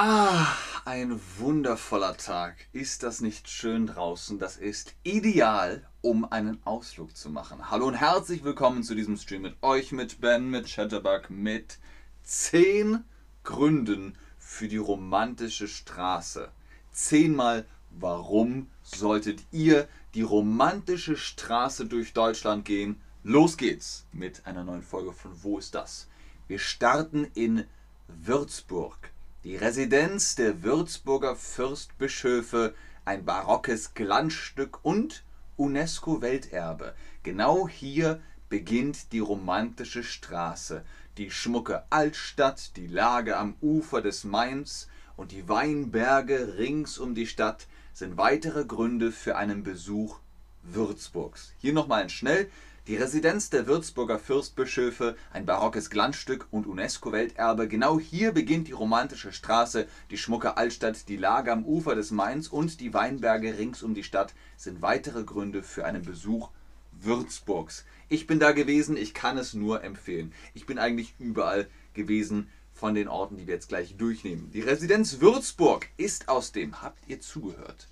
Ah, ein wundervoller Tag. Ist das nicht schön draußen? Das ist ideal, um einen Ausflug zu machen. Hallo und herzlich willkommen zu diesem Stream mit euch, mit Ben, mit Chatterbug, mit 10 Gründen für die romantische Straße. Zehnmal, warum solltet ihr die romantische Straße durch Deutschland gehen? Los geht's mit einer neuen Folge von Wo ist das? Wir starten in Würzburg die Residenz der Würzburger Fürstbischöfe, ein barockes Glanzstück und UNESCO-Welterbe. Genau hier beginnt die romantische Straße, die schmucke Altstadt, die Lage am Ufer des Mains und die Weinberge rings um die Stadt sind weitere Gründe für einen Besuch Würzburgs. Hier nochmal ein Schnell. Die Residenz der Würzburger Fürstbischöfe, ein barockes Glanzstück und UNESCO-Welterbe. Genau hier beginnt die romantische Straße, die schmucke Altstadt, die Lage am Ufer des Mains und die Weinberge rings um die Stadt sind weitere Gründe für einen Besuch Würzburgs. Ich bin da gewesen, ich kann es nur empfehlen. Ich bin eigentlich überall gewesen von den Orten, die wir jetzt gleich durchnehmen. Die Residenz Würzburg ist aus dem, habt ihr zugehört,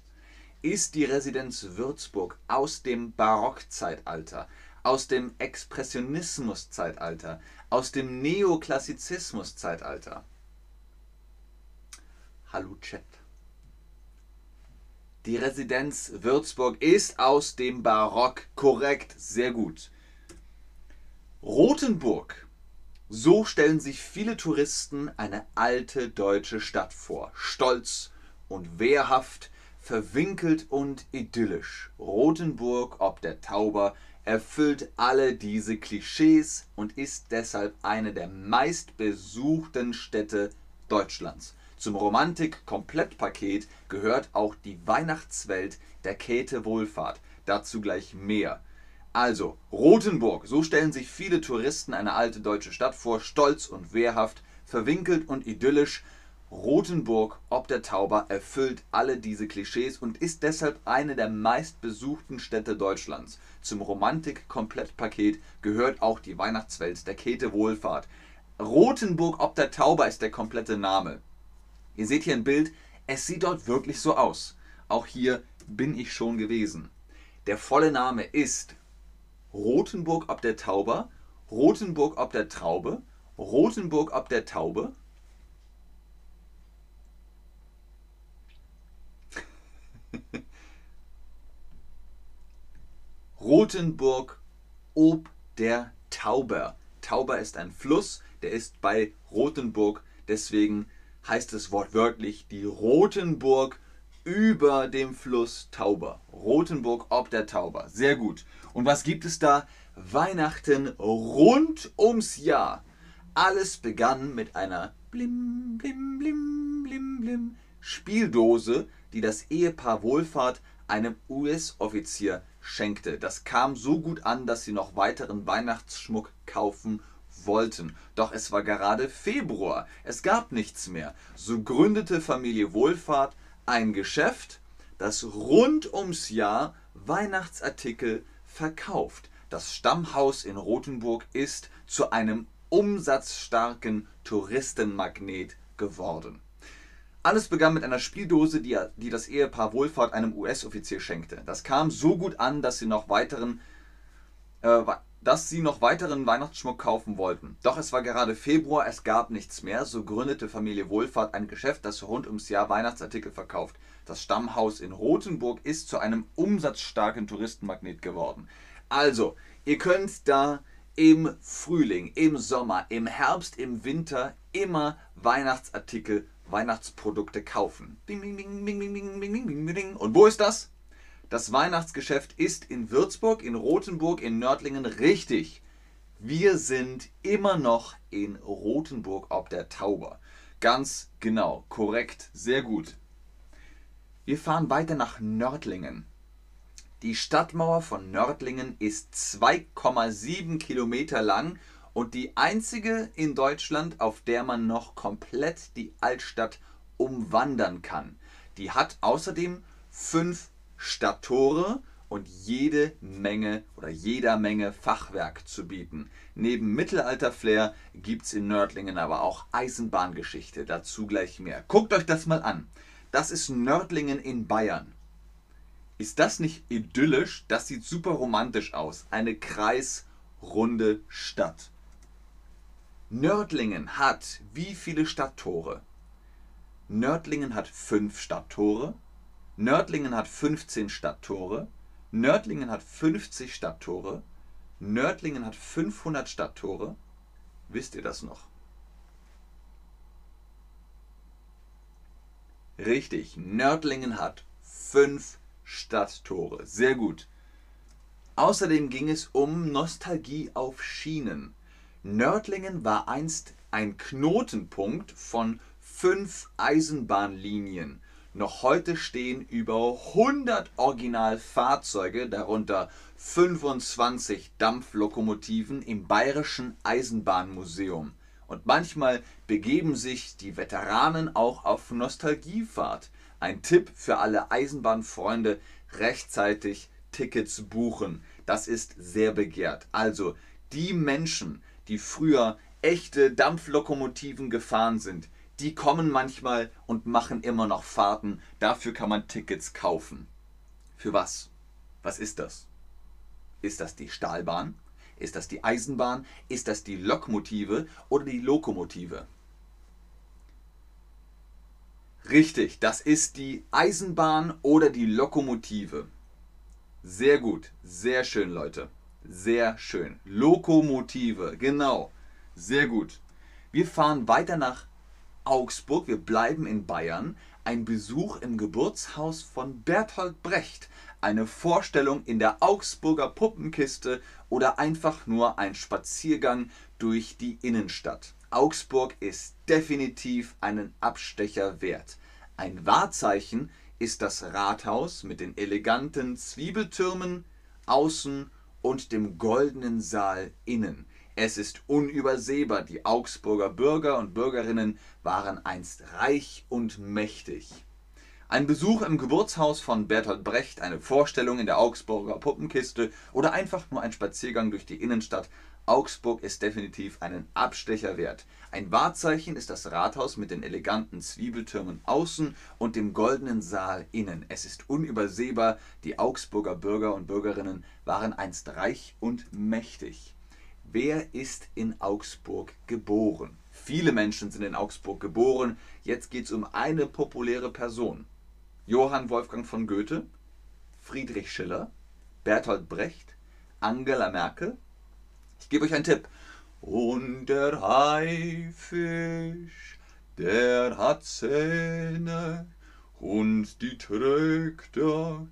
ist die Residenz Würzburg aus dem Barockzeitalter aus dem Expressionismus-Zeitalter, aus dem Neoklassizismus-Zeitalter. Hallo Chat. Die Residenz Würzburg ist aus dem Barock. Korrekt, sehr gut. Rothenburg. So stellen sich viele Touristen eine alte deutsche Stadt vor. Stolz und wehrhaft, verwinkelt und idyllisch. Rothenburg ob der Tauber erfüllt alle diese Klischees und ist deshalb eine der meistbesuchten Städte Deutschlands. Zum Romantik-Komplettpaket gehört auch die Weihnachtswelt der Käthe Wohlfahrt. Dazu gleich mehr. Also, Rothenburg, so stellen sich viele Touristen eine alte deutsche Stadt vor, stolz und wehrhaft, verwinkelt und idyllisch, Rothenburg ob der Tauber erfüllt alle diese Klischees und ist deshalb eine der meistbesuchten Städte Deutschlands. Zum Romantik-Komplettpaket gehört auch die Weihnachtswelt der Käthe Wohlfahrt. Rothenburg ob der Tauber ist der komplette Name. Ihr seht hier ein Bild, es sieht dort wirklich so aus. Auch hier bin ich schon gewesen. Der volle Name ist Rothenburg ob der Tauber, Rothenburg ob der Traube, Rothenburg ob der Taube, Rothenburg ob der Tauber. Tauber ist ein Fluss, der ist bei Rothenburg, deswegen heißt es wortwörtlich die Rothenburg über dem Fluss Tauber. Rothenburg ob der Tauber. Sehr gut. Und was gibt es da? Weihnachten rund ums Jahr. Alles begann mit einer blim, blim, blim, blim, blim Spieldose, die das Ehepaar Wohlfahrt einem US-Offizier schenkte. Das kam so gut an, dass sie noch weiteren Weihnachtsschmuck kaufen wollten. Doch es war gerade Februar, es gab nichts mehr. So gründete Familie Wohlfahrt ein Geschäft, das rund ums Jahr Weihnachtsartikel verkauft. Das Stammhaus in Rothenburg ist zu einem umsatzstarken Touristenmagnet geworden. Alles begann mit einer Spieldose, die, die das Ehepaar Wohlfahrt einem US-Offizier schenkte. Das kam so gut an, dass sie noch weiteren, äh, dass sie noch weiteren Weihnachtsschmuck kaufen wollten. Doch es war gerade Februar, es gab nichts mehr, so gründete Familie Wohlfahrt ein Geschäft, das rund ums Jahr Weihnachtsartikel verkauft. Das Stammhaus in Rothenburg ist zu einem umsatzstarken Touristenmagnet geworden. Also, ihr könnt da im Frühling, im Sommer, im Herbst, im Winter immer Weihnachtsartikel Weihnachtsprodukte kaufen. Bing, bing, bing, bing, bing, bing, bing, bing, bing. Und wo ist das? Das Weihnachtsgeschäft ist in Würzburg, in Rothenburg, in Nördlingen richtig. Wir sind immer noch in Rothenburg ob der Tauber. Ganz genau, korrekt, sehr gut. Wir fahren weiter nach Nördlingen. Die Stadtmauer von Nördlingen ist 2,7 Kilometer lang und die einzige in Deutschland, auf der man noch komplett die Altstadt umwandern kann. Die hat außerdem fünf Stadttore und jede Menge oder jeder Menge Fachwerk zu bieten. Neben Mittelalter-Flair gibt es in Nördlingen aber auch Eisenbahngeschichte, dazu gleich mehr. Guckt euch das mal an. Das ist Nördlingen in Bayern. Ist das nicht idyllisch? Das sieht super romantisch aus. Eine kreisrunde Stadt. Nördlingen hat wie viele Stadttore? Nördlingen hat fünf Stadttore. Nördlingen hat 15 Stadttore. Nördlingen hat 50 Stadttore. Nördlingen hat 500 Stadttore. Wisst ihr das noch? Richtig, Nördlingen hat 5 Stadttore. Sehr gut. Außerdem ging es um Nostalgie auf Schienen. Nördlingen war einst ein Knotenpunkt von fünf Eisenbahnlinien. Noch heute stehen über 100 Originalfahrzeuge, darunter 25 Dampflokomotiven im Bayerischen Eisenbahnmuseum. Und manchmal begeben sich die Veteranen auch auf Nostalgiefahrt. Ein Tipp für alle Eisenbahnfreunde, rechtzeitig Tickets buchen. Das ist sehr begehrt. Also die Menschen, die früher echte Dampflokomotiven gefahren sind, die kommen manchmal und machen immer noch Fahrten. Dafür kann man Tickets kaufen. Für was? Was ist das? Ist das die Stahlbahn? Ist das die Eisenbahn? Ist das die Lokmotive oder die Lokomotive? Richtig, das ist die Eisenbahn oder die Lokomotive. Sehr gut, sehr schön, Leute. Sehr schön. Lokomotive, genau. Sehr gut. Wir fahren weiter nach Augsburg, wir bleiben in Bayern, ein Besuch im Geburtshaus von Bertolt Brecht, eine Vorstellung in der Augsburger Puppenkiste oder einfach nur ein Spaziergang durch die Innenstadt. Augsburg ist definitiv einen Abstecher wert. Ein Wahrzeichen ist das Rathaus mit den eleganten Zwiebeltürmen außen und dem goldenen Saal innen. Es ist unübersehbar, die Augsburger Bürger und Bürgerinnen waren einst reich und mächtig. Ein Besuch im Geburtshaus von Bertolt Brecht, eine Vorstellung in der Augsburger Puppenkiste oder einfach nur ein Spaziergang durch die Innenstadt. Augsburg ist definitiv einen Abstecher wert. Ein Wahrzeichen ist das Rathaus mit den eleganten Zwiebeltürmen außen und dem goldenen Saal innen. Es ist unübersehbar, die Augsburger Bürger und Bürgerinnen waren einst reich und mächtig. Wer ist in Augsburg geboren? Viele Menschen sind in Augsburg geboren. Jetzt geht es um eine populäre Person. Johann Wolfgang von Goethe, Friedrich Schiller, Bertolt Brecht, Angela Merkel. Ich gebe euch einen Tipp. Und der Haifisch, der hat Zähne und die trägt er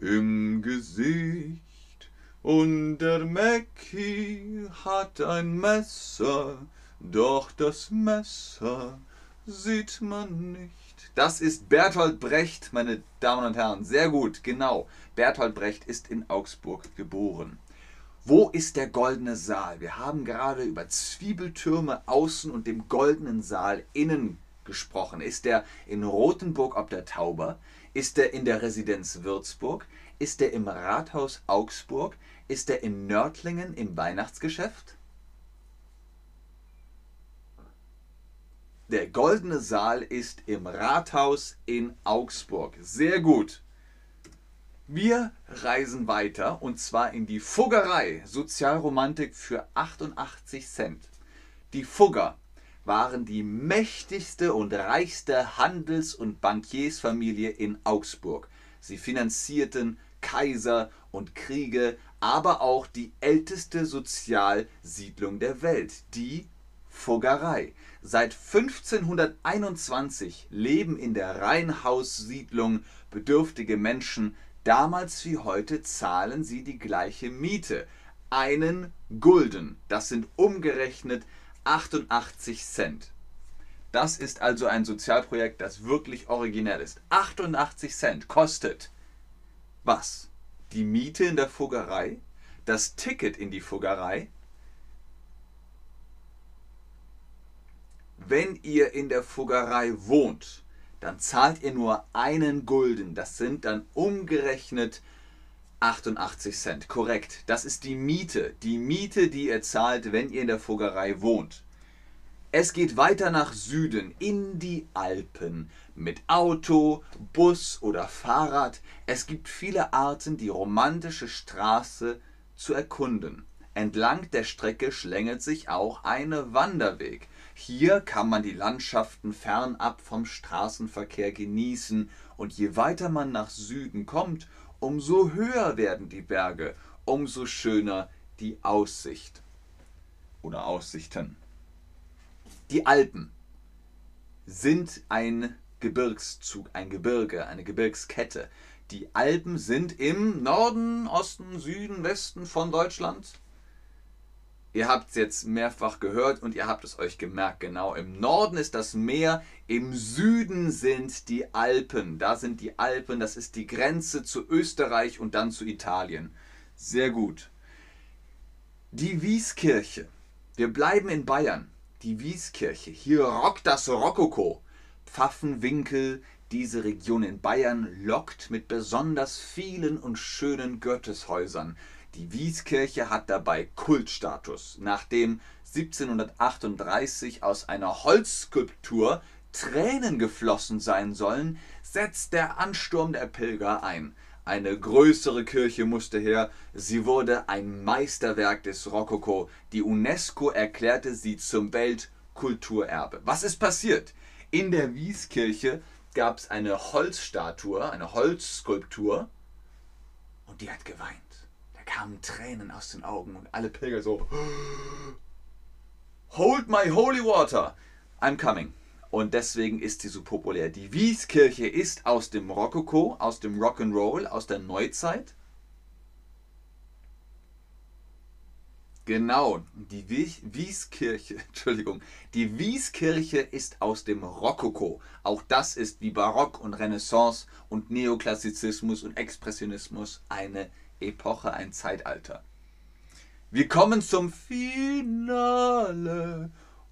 im Gesicht. Und der Mäcki hat ein Messer, doch das Messer sieht man nicht. Das ist Bertolt Brecht, meine Damen und Herren. Sehr gut, genau. Bertolt Brecht ist in Augsburg geboren. Wo ist der goldene Saal? Wir haben gerade über Zwiebeltürme außen und dem goldenen Saal innen gesprochen. Ist der in Rothenburg ob der Tauber? Ist der in der Residenz Würzburg? Ist der im Rathaus Augsburg? Ist er in Nördlingen im Weihnachtsgeschäft? Der goldene Saal ist im Rathaus in Augsburg. Sehr gut. Wir reisen weiter und zwar in die Fuggerei Sozialromantik für 88 Cent. Die Fugger waren die mächtigste und reichste Handels- und Bankiersfamilie in Augsburg. Sie finanzierten Kaiser und Kriege, aber auch die älteste Sozialsiedlung der Welt, die Fuggerei. Seit 1521 leben in der Reihenhaussiedlung bedürftige Menschen. Damals wie heute zahlen sie die gleiche Miete. Einen Gulden. Das sind umgerechnet 88 Cent. Das ist also ein Sozialprojekt, das wirklich originell ist. 88 Cent kostet was? Die Miete in der Fuggerei? Das Ticket in die Fuggerei? Wenn ihr in der Fuggerei wohnt, dann zahlt ihr nur einen Gulden. Das sind dann umgerechnet 88 Cent, korrekt. Das ist die Miete. Die Miete, die ihr zahlt, wenn ihr in der Fuggerei wohnt. Es geht weiter nach Süden, in die Alpen. Mit Auto, Bus oder Fahrrad. Es gibt viele Arten, die romantische Straße zu erkunden. Entlang der Strecke schlängelt sich auch ein Wanderweg. Hier kann man die Landschaften fernab vom Straßenverkehr genießen und je weiter man nach Süden kommt, umso höher werden die Berge, umso schöner die Aussicht oder Aussichten. Die Alpen sind ein Gebirgszug, ein Gebirge, eine Gebirgskette. Die Alpen sind im Norden, Osten, Süden, Westen von Deutschland. Ihr habt es jetzt mehrfach gehört und ihr habt es euch gemerkt. Genau, im Norden ist das Meer, im Süden sind die Alpen. Da sind die Alpen, das ist die Grenze zu Österreich und dann zu Italien. Sehr gut. Die Wieskirche. Wir bleiben in Bayern. Die Wieskirche. Hier rockt das Rokoko. Pfaffenwinkel, diese Region in Bayern lockt mit besonders vielen und schönen Gotteshäusern. Die Wieskirche hat dabei Kultstatus, nachdem 1738 aus einer Holzskulptur Tränen geflossen sein sollen, setzt der Ansturm der Pilger ein. Eine größere Kirche musste her, sie wurde ein Meisterwerk des Rokoko. Die UNESCO erklärte sie zum Weltkulturerbe. Was ist passiert? In der Wieskirche gab es eine Holzstatue, eine Holzskulptur und die hat geweint kamen Tränen aus den Augen und alle Pilger so, Hold my holy water, I'm coming. Und deswegen ist sie so populär. Die Wieskirche ist aus dem Rokoko, aus dem Rock'n'Roll, aus der Neuzeit. Genau, die Wieskirche, Entschuldigung, die Wieskirche ist aus dem Rokoko. Auch das ist wie Barock und Renaissance und Neoklassizismus und Expressionismus eine Epoche, ein Zeitalter. Wir kommen zum Finale.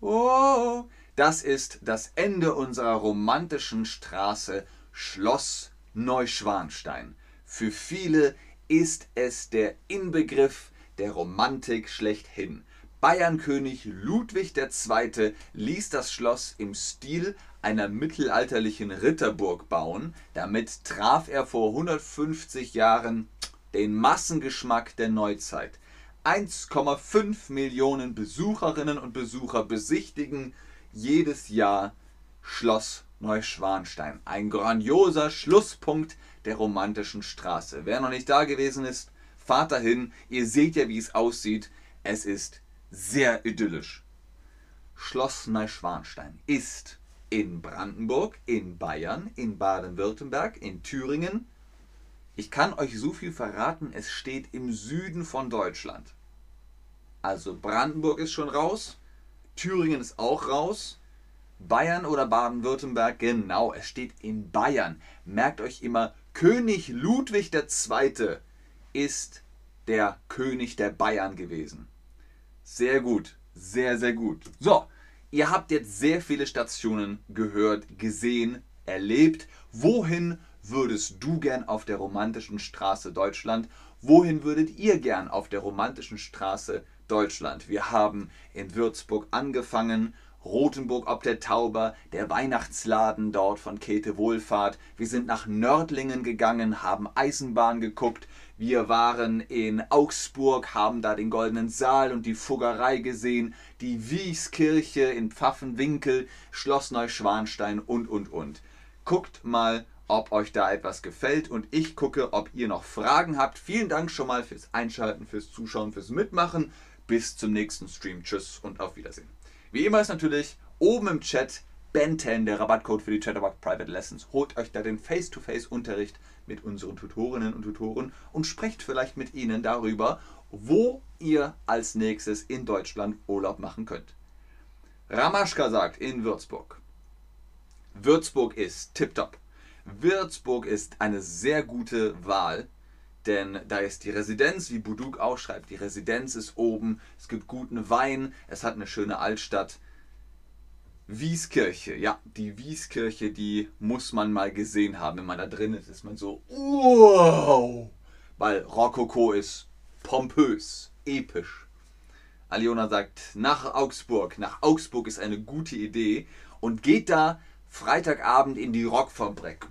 Oh, das ist das Ende unserer romantischen Straße Schloss Neuschwanstein. Für viele ist es der Inbegriff der Romantik schlechthin. Bayernkönig Ludwig II. ließ das Schloss im Stil einer mittelalterlichen Ritterburg bauen. Damit traf er vor 150 Jahren den Massengeschmack der Neuzeit. 1,5 Millionen Besucherinnen und Besucher besichtigen jedes Jahr Schloss Neuschwanstein. Ein grandioser Schlusspunkt der romantischen Straße. Wer noch nicht da gewesen ist, fahrt dahin. Ihr seht ja, wie es aussieht. Es ist sehr idyllisch. Schloss Neuschwanstein ist in Brandenburg, in Bayern, in Baden-Württemberg, in Thüringen, ich kann euch so viel verraten, es steht im Süden von Deutschland. Also Brandenburg ist schon raus, Thüringen ist auch raus, Bayern oder Baden-Württemberg, genau, es steht in Bayern. Merkt euch immer, König Ludwig II. ist der König der Bayern gewesen. Sehr gut, sehr, sehr gut. So, ihr habt jetzt sehr viele Stationen gehört, gesehen, erlebt. Wohin würdest du gern auf der romantischen Straße Deutschland? Wohin würdet ihr gern auf der romantischen Straße Deutschland? Wir haben in Würzburg angefangen, Rothenburg ob der Tauber, der Weihnachtsladen dort von Käthe Wohlfahrt. Wir sind nach Nördlingen gegangen, haben Eisenbahn geguckt. Wir waren in Augsburg, haben da den Goldenen Saal und die Fuggerei gesehen, die Wieskirche in Pfaffenwinkel, Schloss Neuschwanstein und, und, und. Guckt mal ob euch da etwas gefällt und ich gucke, ob ihr noch Fragen habt. Vielen Dank schon mal fürs Einschalten, fürs Zuschauen, fürs Mitmachen. Bis zum nächsten Stream. Tschüss und auf Wiedersehen. Wie immer ist natürlich oben im Chat Ben 10, der Rabattcode für die Chatterbox Private Lessons. Holt euch da den Face-to-Face-Unterricht mit unseren Tutorinnen und Tutoren und sprecht vielleicht mit ihnen darüber, wo ihr als nächstes in Deutschland Urlaub machen könnt. Ramaschka sagt in Würzburg. Würzburg ist tipptopp. Würzburg ist eine sehr gute Wahl, denn da ist die Residenz, wie Buduk auch schreibt, die Residenz ist oben, es gibt guten Wein, es hat eine schöne Altstadt. Wieskirche, ja, die Wieskirche, die muss man mal gesehen haben. Wenn man da drin ist, ist man so, wow, weil Rokoko ist pompös, episch. Aliona sagt, nach Augsburg. Nach Augsburg ist eine gute Idee und geht da Freitagabend in die Rockfabrik.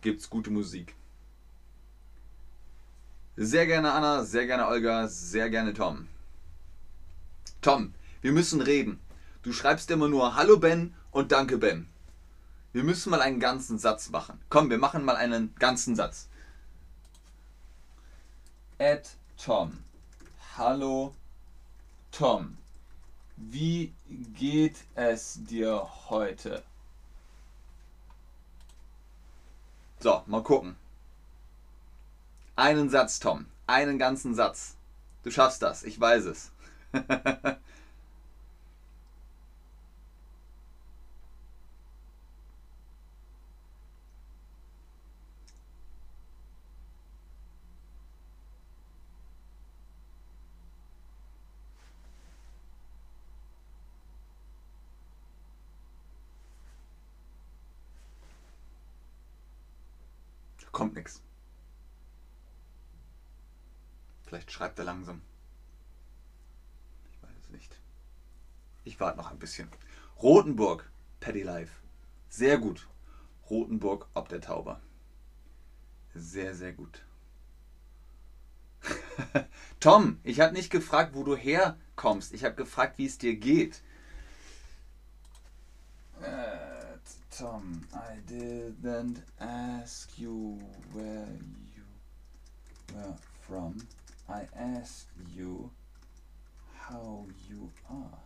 Gibt's gute Musik. Sehr gerne Anna, sehr gerne Olga, sehr gerne Tom. Tom, wir müssen reden. Du schreibst immer nur Hallo Ben und Danke Ben. Wir müssen mal einen ganzen Satz machen. Komm, wir machen mal einen ganzen Satz. Ed Tom. Hallo Tom. Wie geht es dir heute? So, mal gucken. Einen Satz, Tom. Einen ganzen Satz. Du schaffst das, ich weiß es. kommt nichts. Vielleicht schreibt er langsam. Ich weiß es nicht. Ich warte noch ein bisschen. Rotenburg, Paddy Live. Sehr gut. Rotenburg ob der Tauber. Sehr, sehr gut. Tom, ich habe nicht gefragt, wo du herkommst. Ich habe gefragt, wie es dir geht. Äh, Tom, I didn't ask you where you were from. I asked you how you are.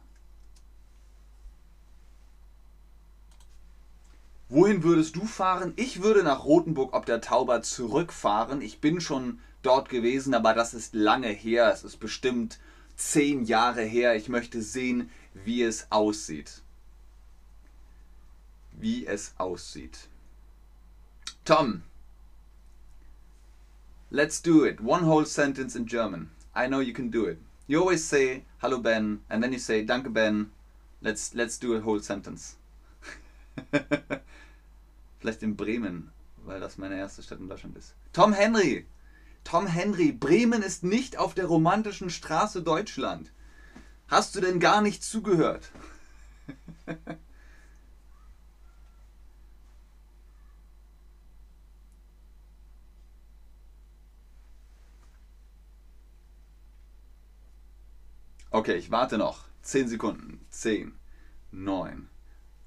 Wohin würdest du fahren? Ich würde nach Rothenburg ob der Tauber zurückfahren. Ich bin schon dort gewesen, aber das ist lange her. Es ist bestimmt zehn Jahre her. Ich möchte sehen, wie es aussieht. Wie es aussieht. Tom, Let's do it. One whole sentence in German. I know you can do it. You always say "Hallo Ben" and then you say "Danke Ben." Let's let's do a whole sentence. Vielleicht in Bremen, weil das meine erste Stadt in Deutschland ist. Tom Henry. Tom Henry, Bremen ist nicht auf der romantischen Straße Deutschland. Hast du denn gar nicht zugehört? Okay, ich warte noch. 10 Sekunden. 10, 9,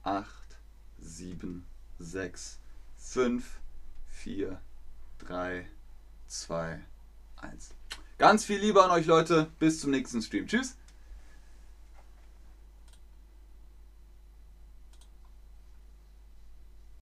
8, 7, 6, 5, 4, 3, 2, 1. Ganz viel Liebe an euch Leute. Bis zum nächsten Stream. Tschüss.